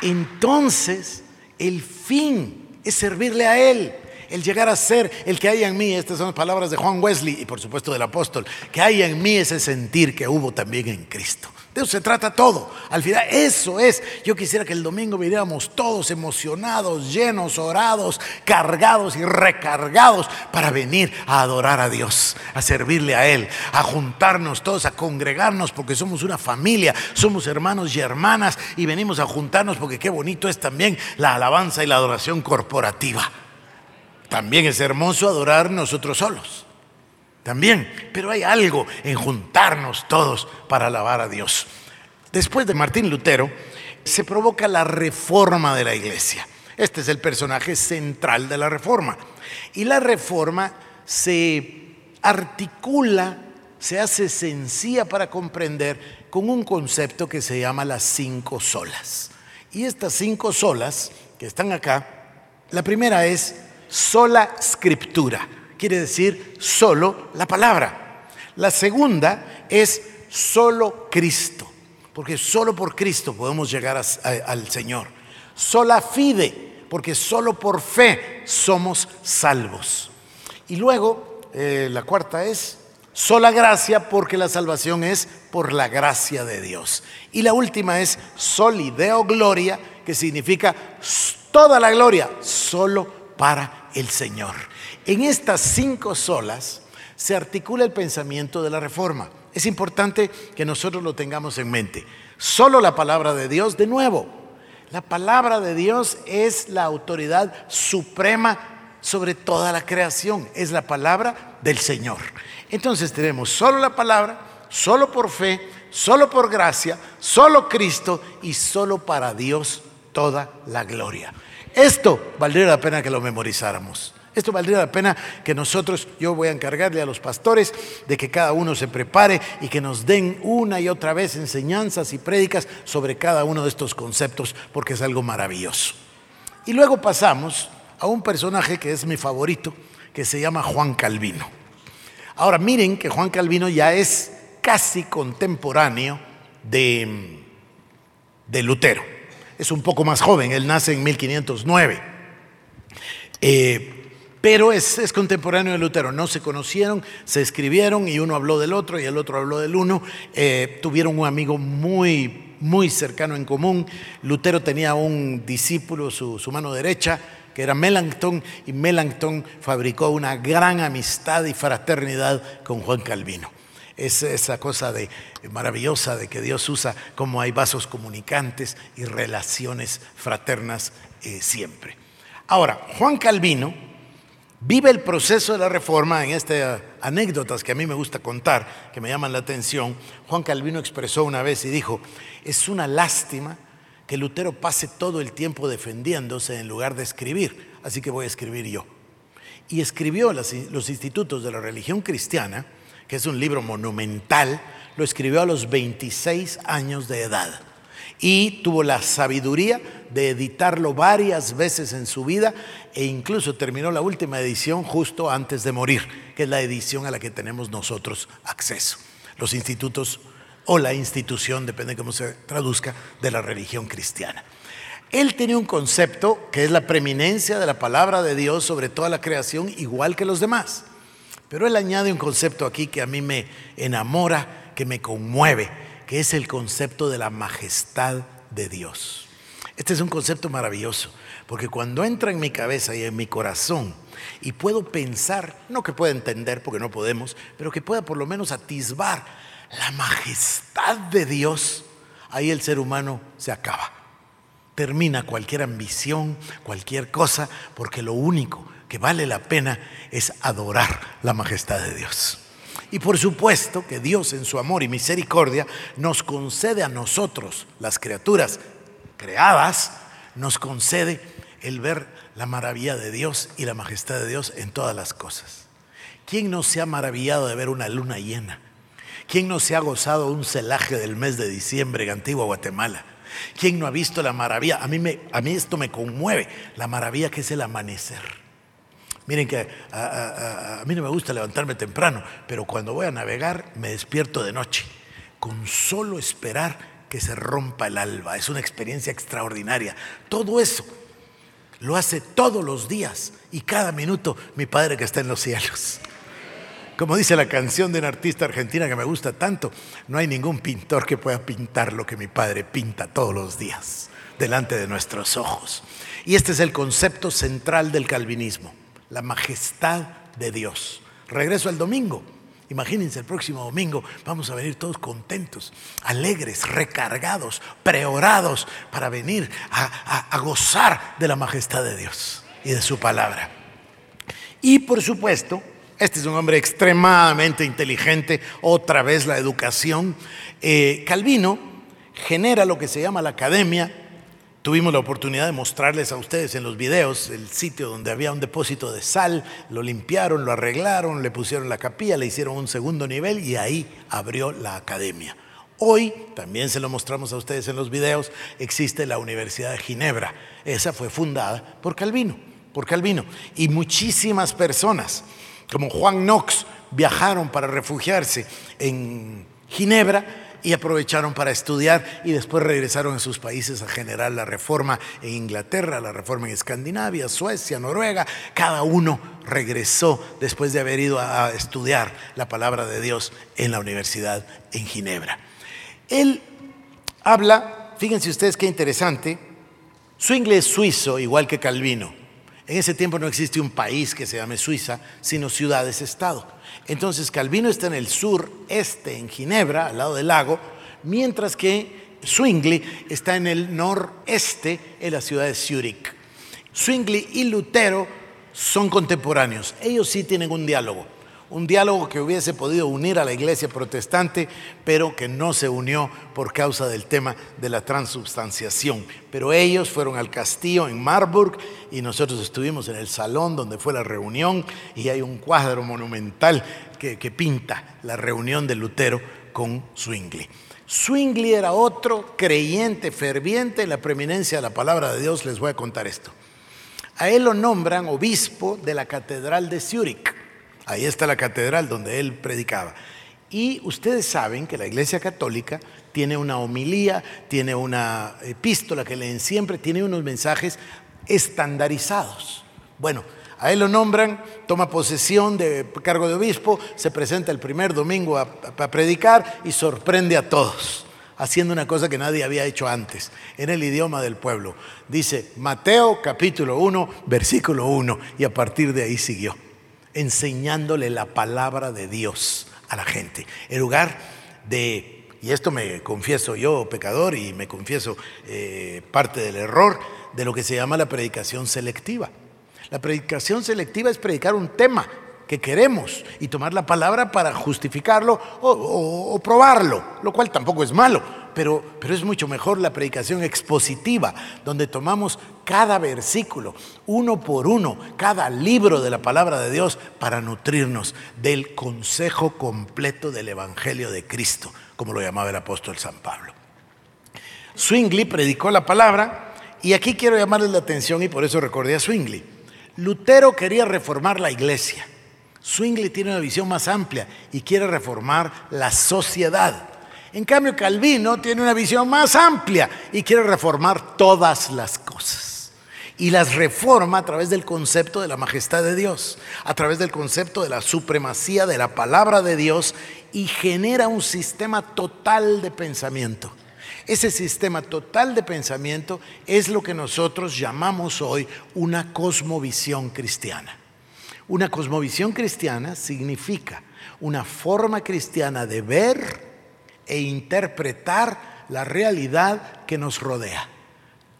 entonces el fin es servirle a Él el llegar a ser el que haya en mí, estas son las palabras de Juan Wesley y por supuesto del apóstol, que haya en mí ese sentir que hubo también en Cristo. De eso se trata todo. Al final, eso es. Yo quisiera que el domingo viniéramos todos emocionados, llenos, orados, cargados y recargados para venir a adorar a Dios, a servirle a Él, a juntarnos todos, a congregarnos porque somos una familia, somos hermanos y hermanas y venimos a juntarnos porque qué bonito es también la alabanza y la adoración corporativa. También es hermoso adorar nosotros solos. También. Pero hay algo en juntarnos todos para alabar a Dios. Después de Martín Lutero, se provoca la reforma de la iglesia. Este es el personaje central de la reforma. Y la reforma se articula, se hace sencilla para comprender con un concepto que se llama las cinco solas. Y estas cinco solas que están acá, la primera es sola scriptura, quiere decir solo la palabra. La segunda es solo Cristo, porque solo por Cristo podemos llegar al Señor. Sola fide, porque solo por fe somos salvos. Y luego, eh, la cuarta es Sola gracia porque la salvación es por la gracia de Dios. Y la última es solideo gloria, que significa toda la gloria, solo para el Señor. En estas cinco solas se articula el pensamiento de la reforma. Es importante que nosotros lo tengamos en mente. Solo la palabra de Dios, de nuevo, la palabra de Dios es la autoridad suprema sobre toda la creación, es la palabra del Señor. Entonces tenemos solo la palabra, solo por fe, solo por gracia, solo Cristo y solo para Dios toda la gloria. Esto valdría la pena que lo memorizáramos. Esto valdría la pena que nosotros, yo voy a encargarle a los pastores de que cada uno se prepare y que nos den una y otra vez enseñanzas y prédicas sobre cada uno de estos conceptos, porque es algo maravilloso. Y luego pasamos a un personaje que es mi favorito, que se llama Juan Calvino. Ahora miren que Juan Calvino ya es casi contemporáneo de, de Lutero. Es un poco más joven, él nace en 1509. Eh, pero es, contemporáneo de Lutero. No se conocieron, se escribieron y uno habló del otro y el otro habló del uno. Eh, tuvieron un amigo muy, muy cercano en común. Lutero tenía un discípulo, su, su mano derecha, que era Melanchthon, y Melanchthon fabricó una gran amistad y fraternidad con Juan Calvino. Es esa cosa de, maravillosa de que Dios usa como hay vasos comunicantes y relaciones fraternas eh, siempre. Ahora, Juan Calvino vive el proceso de la reforma en estas anécdotas que a mí me gusta contar, que me llaman la atención. Juan Calvino expresó una vez y dijo, es una lástima que Lutero pase todo el tiempo defendiéndose en lugar de escribir, así que voy a escribir yo. Y escribió los institutos de la religión cristiana, que es un libro monumental, lo escribió a los 26 años de edad y tuvo la sabiduría de editarlo varias veces en su vida e incluso terminó la última edición justo antes de morir, que es la edición a la que tenemos nosotros acceso. Los institutos o la institución, depende de cómo se traduzca, de la religión cristiana. Él tenía un concepto que es la preeminencia de la palabra de Dios sobre toda la creación, igual que los demás. Pero él añade un concepto aquí que a mí me enamora, que me conmueve, que es el concepto de la majestad de Dios. Este es un concepto maravilloso, porque cuando entra en mi cabeza y en mi corazón y puedo pensar, no que pueda entender porque no podemos, pero que pueda por lo menos atisbar la majestad de Dios, ahí el ser humano se acaba. Termina cualquier ambición, cualquier cosa, porque lo único que vale la pena es adorar la majestad de Dios. Y por supuesto que Dios en su amor y misericordia nos concede a nosotros, las criaturas creadas, nos concede el ver la maravilla de Dios y la majestad de Dios en todas las cosas. ¿Quién no se ha maravillado de ver una luna llena? ¿Quién no se ha gozado un celaje del mes de diciembre en Antigua Guatemala? ¿Quién no ha visto la maravilla? A mí, me, a mí esto me conmueve, la maravilla que es el amanecer. Miren que a, mí no me gusta levantarme temprano, pero cuando voy a navegar me despierto de noche, con solo esperar que se rompa el alba. Es una experiencia extraordinaria. Todo eso lo hace todos los días y cada minuto mi Padre que está en los cielos. Como dice la canción de una artista argentina que me gusta tanto, no hay ningún pintor que pueda pintar lo que mi Padre pinta todos los días delante de nuestros ojos. Y este es el concepto central del calvinismo la majestad de Dios. Regreso al domingo. Imagínense el próximo domingo, vamos a venir todos contentos, alegres, recargados, preorados para venir a, a, gozar de la majestad de Dios y de su palabra. Y por supuesto, este es un hombre extremadamente inteligente, otra vez la educación. Eh, Calvino genera lo que se llama la academia Tuvimos la oportunidad de mostrarles a ustedes en los videos el sitio donde había un depósito de sal, lo limpiaron, lo arreglaron, le pusieron la capilla, le hicieron un segundo nivel y ahí abrió la academia. Hoy, también se lo mostramos a ustedes en los videos, existe la Universidad de Ginebra. Esa fue fundada por Calvino, por Calvino. Y muchísimas personas, como Juan Knox, viajaron para refugiarse en Ginebra y aprovecharon para estudiar y después regresaron a sus países a generar la reforma en Inglaterra, la reforma en Escandinavia, Suecia, Noruega. Cada uno regresó después de haber ido a estudiar la palabra de Dios en la universidad en Ginebra. Él habla, fíjense ustedes qué interesante, su inglés suizo, igual que Calvino. En ese tiempo no existe un país que se llame Suiza, sino ciudades-estado. Entonces Calvino está en el sur este, en Ginebra, al lado del lago, mientras que Zwingli está en el noreste, en la ciudad de Zurich. Zwingli y Lutero son contemporáneos, ellos sí tienen un diálogo un diálogo que hubiese podido unir a la iglesia protestante, pero que no se unió por causa del tema de la transubstanciación. Pero ellos fueron al castillo en Marburg y nosotros estuvimos en el salón donde fue la reunión y hay un cuadro monumental que, pinta la reunión de Lutero con Zwingli. Zwingli era otro creyente ferviente en la preeminencia de la palabra de Dios. Les voy a contar esto. A él lo nombran obispo de la catedral de Zúrich. Ahí está la catedral donde él predicaba. Y ustedes saben que la Iglesia Católica tiene una homilía, tiene una epístola que leen siempre, tiene unos mensajes estandarizados. Bueno, a él lo nombran, toma posesión de cargo de obispo, se presenta el primer domingo a, predicar y sorprende a todos, haciendo una cosa que nadie había hecho antes, en el idioma del pueblo. Dice Mateo capítulo 1, versículo 1, y a partir de ahí siguió enseñándole la palabra de Dios a la gente. En lugar de, y esto me confieso yo, pecador, y me confieso eh, parte del error de lo que se llama la predicación selectiva. La predicación selectiva es predicar un tema que queremos y tomar la palabra para justificarlo o, probarlo, lo cual tampoco es malo, pero, pero es mucho mejor la predicación expositiva, donde tomamos cada versículo, uno por uno, cada libro de la palabra de Dios para nutrirnos del consejo completo del Evangelio de Cristo, como lo llamaba el apóstol San Pablo. Zwingli predicó la palabra y aquí quiero llamarles la atención y por eso recordé a Zwingli. Lutero quería reformar la iglesia. Zwingli tiene una visión más amplia y quiere reformar la sociedad. En cambio, Calvino tiene una visión más amplia y quiere reformar todas las cosas. Y las reforma a través del concepto de la majestad de Dios, a través del concepto de la supremacía de la palabra de Dios y genera un sistema total de pensamiento. Ese sistema total de pensamiento es lo que nosotros llamamos hoy una cosmovisión cristiana. Una cosmovisión cristiana significa una forma cristiana de ver e interpretar la realidad que nos rodea.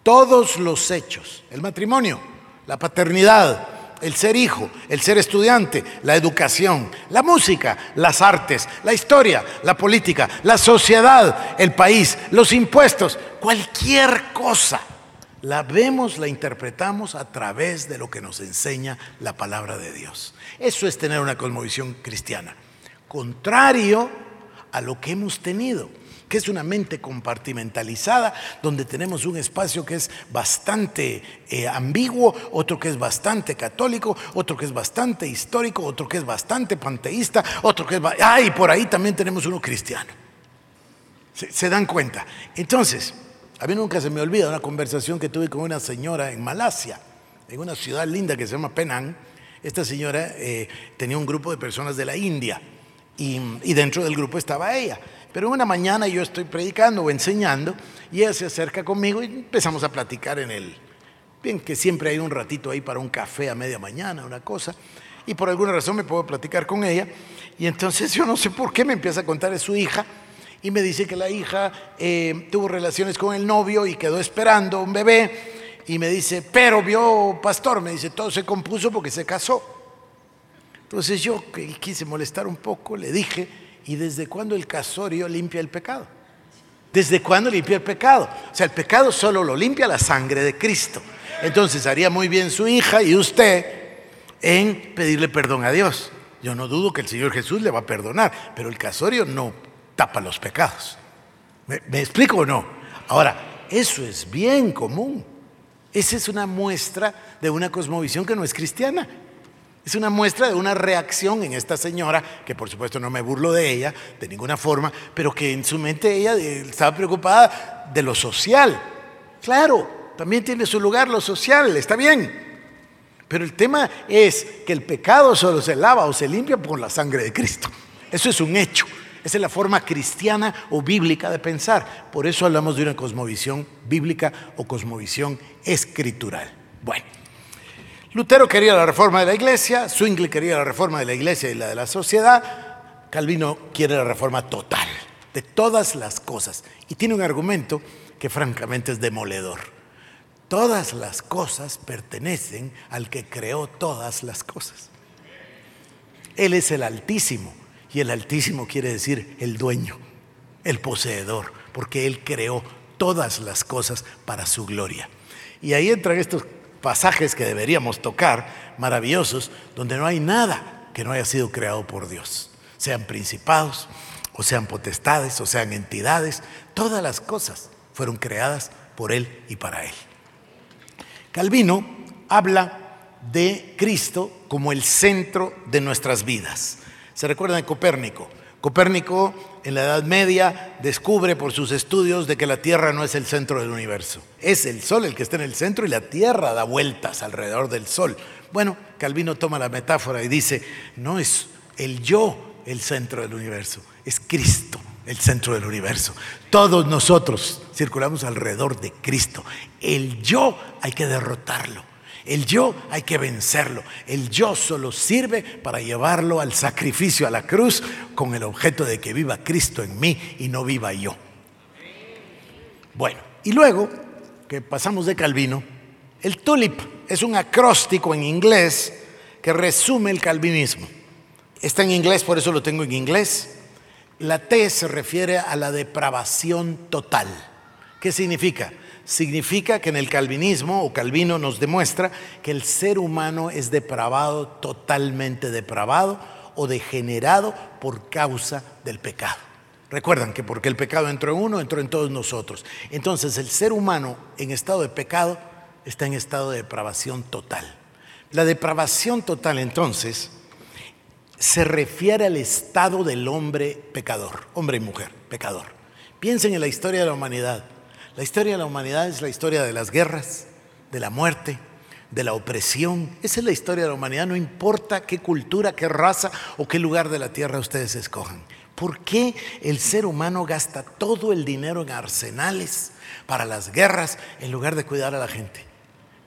Todos los hechos, el matrimonio, la paternidad, el ser hijo, el ser estudiante, la educación, la música, las artes, la historia, la política, la sociedad, el país, los impuestos, cualquier cosa la vemos, la interpretamos a través de lo que nos enseña la palabra de Dios. Eso es tener una cosmovisión cristiana. Contrario a lo que hemos tenido, que es una mente compartimentalizada, donde tenemos un espacio que es bastante eh, ambiguo, otro que es bastante católico, otro que es bastante histórico, otro que es bastante panteísta, otro que es... Ah, y por ahí también tenemos uno cristiano. se dan cuenta? Entonces, a mí nunca se me olvida una conversación que tuve con una señora en Malasia, en una ciudad linda que se llama Penang. Esta señora eh, tenía un grupo de personas de la India y, dentro del grupo estaba ella. Pero una mañana yo estoy predicando o enseñando y ella se acerca conmigo y empezamos a platicar en el... Bien, que siempre hay un ratito ahí para un café a media mañana, una cosa. Y por alguna razón me puedo platicar con ella. Y entonces yo no sé por qué me empieza a contar de su hija y me dice que la hija eh, tuvo relaciones con el novio y quedó esperando un bebé. Y me dice, pero vio, pastor, me dice, todo se compuso porque se casó. Entonces yo quise molestar un poco, le dije, ¿y desde cuándo el casorio limpia el pecado? ¿Desde cuándo limpia el pecado? O sea, el pecado solo lo limpia la sangre de Cristo. Entonces haría muy bien su hija y usted en pedirle perdón a Dios. Yo no dudo que el Señor Jesús le va a perdonar, pero el casorio no tapa los pecados. ¿Me, explico o no? Ahora, eso es bien común. Esa es una muestra de una cosmovisión que no es cristiana. Es una muestra de una reacción en esta señora, que por supuesto no me burlo de ella de ninguna forma, pero que en su mente ella estaba preocupada de lo social. Claro, también tiene su lugar lo social, está bien. Pero el tema es que el pecado solo se lava o se limpia por la sangre de Cristo. Eso es un hecho. Esa es la forma cristiana o bíblica de pensar. Por eso hablamos de una cosmovisión bíblica o cosmovisión escritural. Bueno. Lutero quería la reforma de la iglesia, Zwingli quería la reforma de la iglesia y la de la sociedad, Calvino quiere la reforma total, de todas las cosas. Y tiene un argumento que francamente es demoledor. Todas las cosas pertenecen al que creó todas las cosas. Él es el Altísimo y el Altísimo quiere decir el dueño, el poseedor, porque Él creó todas las cosas para su gloria. Y ahí entran estos pasajes que deberíamos tocar, maravillosos, donde no hay nada que no haya sido creado por Dios, sean principados, o sean potestades, o sean entidades, todas las cosas fueron creadas por Él y para Él. Calvino habla de Cristo como el centro de nuestras vidas. ¿Se recuerdan de Copérnico? Copérnico en la Edad Media descubre por sus estudios de que la Tierra no es el centro del universo. Es el Sol el que está en el centro y la Tierra da vueltas alrededor del Sol. Bueno, Calvino toma la metáfora y dice, no es el yo el centro del universo, es Cristo el centro del universo. Todos nosotros circulamos alrededor de Cristo. El yo hay que derrotarlo. El yo hay que vencerlo. El yo solo sirve para llevarlo al sacrificio, a la cruz, con el objeto de que viva Cristo en mí y no viva yo. Bueno, y luego que pasamos de Calvino, el tulip es un acróstico en inglés que resume el calvinismo. Está en inglés, por eso lo tengo en inglés. La T se refiere a la depravación total. ¿Qué significa? Significa que en el calvinismo, o Calvino nos demuestra que el ser humano es depravado, totalmente depravado o degenerado por causa del pecado. Recuerdan que porque el pecado entró en uno, entró en todos nosotros. Entonces el ser humano en estado de pecado está en estado de depravación total. La depravación total entonces se refiere al estado del hombre pecador, hombre y mujer, pecador. Piensen en la historia de la humanidad. La historia de la humanidad es la historia de las guerras, de la muerte, de la opresión. Esa es la historia de la humanidad, no importa qué cultura, qué raza o qué lugar de la tierra ustedes escojan. ¿Por qué el ser humano gasta todo el dinero en arsenales para las guerras en lugar de cuidar a la gente?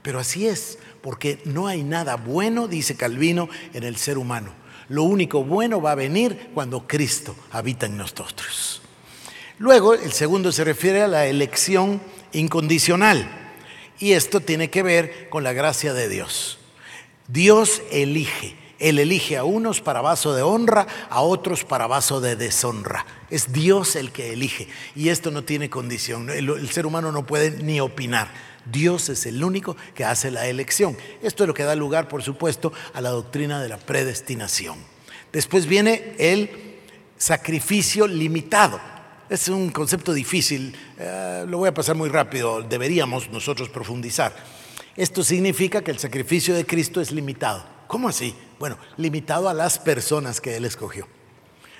Pero así es, porque no hay nada bueno, dice Calvino, en el ser humano. Lo único bueno va a venir cuando Cristo habita en nosotros. Luego, el segundo se refiere a la elección incondicional. Y esto tiene que ver con la gracia de Dios. Dios elige. Él elige a unos para vaso de honra, a otros para vaso de deshonra. Es Dios el que elige. Y esto no tiene condición. El, el, ser humano no puede ni opinar. Dios es el único que hace la elección. Esto es lo que da lugar, por supuesto, a la doctrina de la predestinación. Después viene el sacrificio limitado. Es un concepto difícil, eh, lo voy a pasar muy rápido, deberíamos nosotros profundizar. Esto significa que el sacrificio de Cristo es limitado. ¿Cómo así? Bueno, limitado a las personas que Él escogió.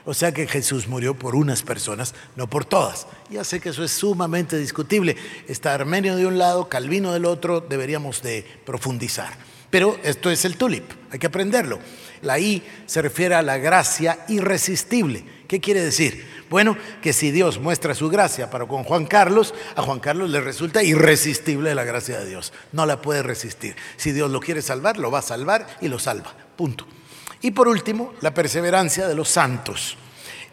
O sea que Jesús murió por unas personas, no por todas. Ya sé que eso es sumamente discutible. Está Armenio de un lado, Calvino del otro, deberíamos de profundizar. Pero esto es el tulip, hay que aprenderlo. La I se refiere a la gracia irresistible. ¿Qué quiere decir? Bueno, que si Dios muestra su gracia para con Juan Carlos, a Juan Carlos le resulta irresistible la gracia de Dios. No la puede resistir. Si Dios lo quiere salvar, lo va a salvar y lo salva. Punto. Y por último, la perseverancia de los santos.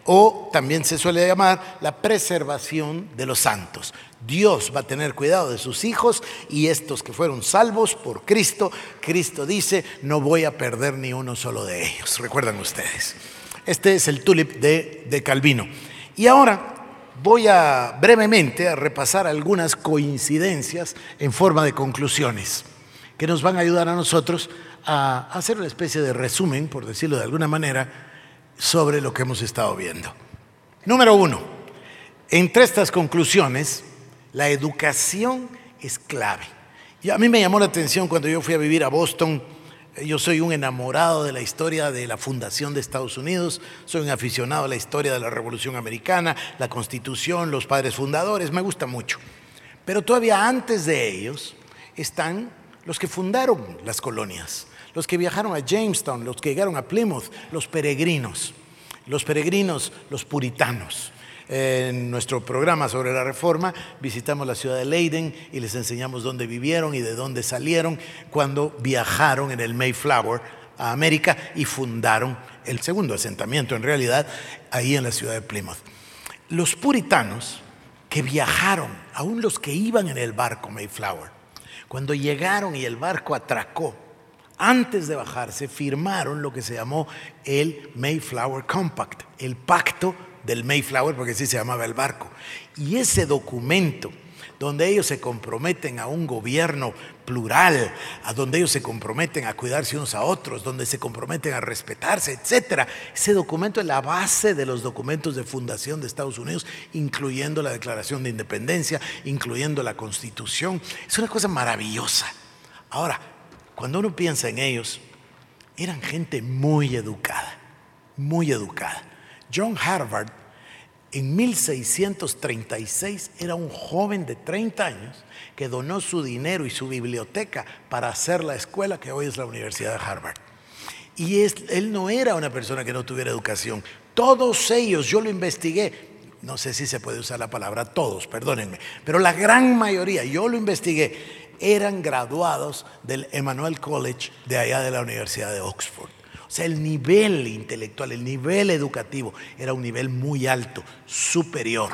O también se suele llamar la preservación de los santos. Dios va a tener cuidado de sus hijos y estos que fueron salvos por Cristo, Cristo dice, no voy a perder ni uno solo de ellos. Recuerdan ustedes. Este es el tulip de, Calvino. Y ahora voy a brevemente a repasar algunas coincidencias en forma de conclusiones que nos van a ayudar a nosotros a hacer una especie de resumen, por decirlo de alguna manera, sobre lo que hemos estado viendo. Número uno, entre estas conclusiones, la educación es clave. Y a mí me llamó la atención cuando yo fui a vivir a Boston Yo soy un enamorado de la historia de la fundación de Estados Unidos, soy un aficionado a la historia de la Revolución Americana, la Constitución, los padres fundadores, me gusta mucho. Pero todavía antes de ellos están los que fundaron las colonias, los que viajaron a Jamestown, los que llegaron a Plymouth, los peregrinos, los peregrinos, los puritanos. En nuestro programa sobre la reforma visitamos la ciudad de Leiden y les enseñamos dónde vivieron y de dónde salieron cuando viajaron en el Mayflower a América y fundaron el segundo asentamiento en realidad ahí en la ciudad de Plymouth. Los puritanos que viajaron, aún los que iban en el barco Mayflower, cuando llegaron y el barco atracó, antes de bajarse firmaron lo que se llamó el Mayflower Compact, el pacto del Mayflower, porque así se llamaba el barco. Y ese documento, donde ellos se comprometen a un gobierno plural, a donde ellos se comprometen a cuidarse unos a otros, donde se comprometen a respetarse, etc. Ese documento es la base de los documentos de fundación de Estados Unidos, incluyendo la Declaración de Independencia, incluyendo la Constitución. Es una cosa maravillosa. Ahora, cuando uno piensa en ellos, eran gente muy educada, muy educada. John Harvard en 1636 era un joven de 30 años que donó su dinero y su biblioteca para hacer la escuela que hoy es la Universidad de Harvard. Y él no era una persona que no tuviera educación. Todos ellos, yo lo investigué, no sé si se puede usar la palabra todos, perdónenme, pero la gran mayoría, yo lo investigué, eran graduados del Emmanuel College de allá de la Universidad de Oxford. Sea, el nivel intelectual, el nivel educativo era un nivel muy alto, superior.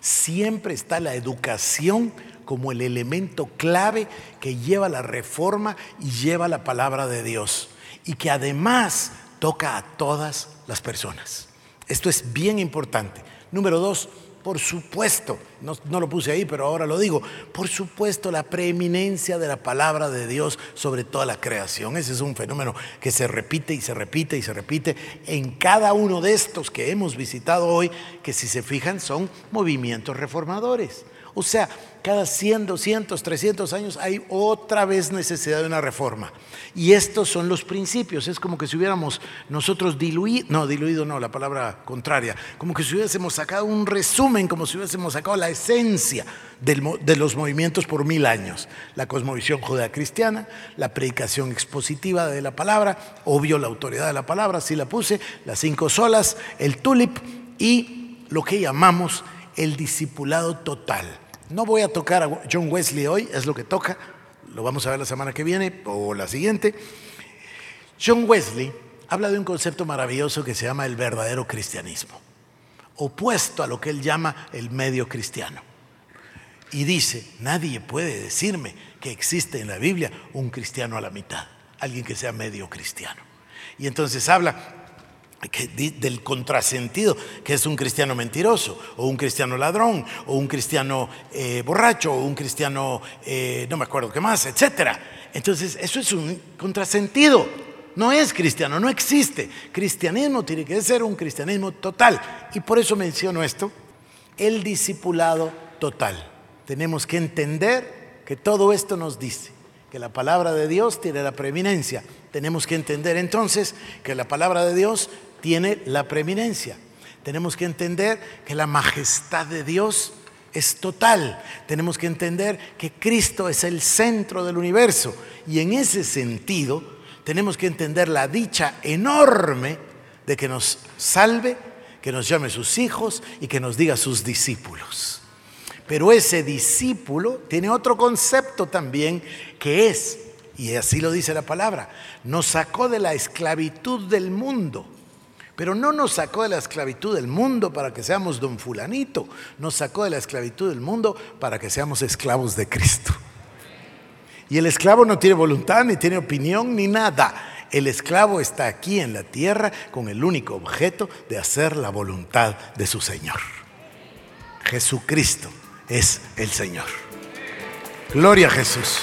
Siempre está la educación como el elemento clave que lleva la reforma y lleva la palabra de Dios. Y que además toca a todas las personas. Esto es bien importante. Número dos, por supuesto, no, lo puse ahí, pero ahora lo digo, por supuesto la preeminencia de la palabra de Dios sobre toda la creación. Ese es un fenómeno que se repite y se repite y se repite en cada uno de estos que hemos visitado hoy, que si se fijan son movimientos reformadores. O sea, cada 100, 200, 300 años hay otra vez necesidad de una reforma. Y estos son los principios. Es como que si hubiéramos nosotros diluido, no, diluido no, la palabra contraria, como que si hubiésemos sacado un resumen, como si hubiésemos sacado la esencia de los movimientos por mil años. La cosmovisión judeocristiana, la predicación expositiva de la palabra, obvio la autoridad de la palabra, así la puse, las cinco solas, el tulip y lo que llamamos el discipulado total. No voy a tocar a John Wesley hoy, es lo que toca, lo vamos a ver la semana que viene o la siguiente. John Wesley habla de un concepto maravilloso que se llama el verdadero cristianismo, opuesto a lo que él llama el medio cristiano. Y dice, nadie puede decirme que existe en la Biblia un cristiano a la mitad, alguien que sea medio cristiano. Y entonces habla del contrasentido, que es un cristiano mentiroso, o un cristiano ladrón, o un cristiano eh, borracho, o un cristiano, eh, no me acuerdo qué más, etc. Entonces, eso es un contrasentido. No es cristiano, no existe. Cristianismo tiene que ser un cristianismo total. Y por eso menciono esto, el discipulado total. Tenemos que entender que todo esto nos dice que la palabra de Dios tiene la preeminencia. Tenemos que entender entonces que la palabra de Dios tiene la preeminencia. Tenemos que entender que la majestad de Dios es total. Tenemos que entender que Cristo es el centro del universo. Y en ese sentido, tenemos que entender la dicha enorme de que nos salve, que nos llame sus hijos y que nos diga sus discípulos. Pero ese discípulo tiene otro concepto también que es, y así lo dice la palabra, nos sacó de la esclavitud del mundo pero no nos sacó de la esclavitud del mundo para que seamos don fulanito, nos sacó de la esclavitud del mundo para que seamos esclavos de Cristo. Y el esclavo no tiene voluntad, ni tiene opinión, ni nada. El esclavo está aquí en la tierra con el único objeto de hacer la voluntad de su Señor. Jesucristo es el Señor. Gloria a Jesús.